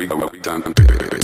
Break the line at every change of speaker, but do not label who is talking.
we, we, we done.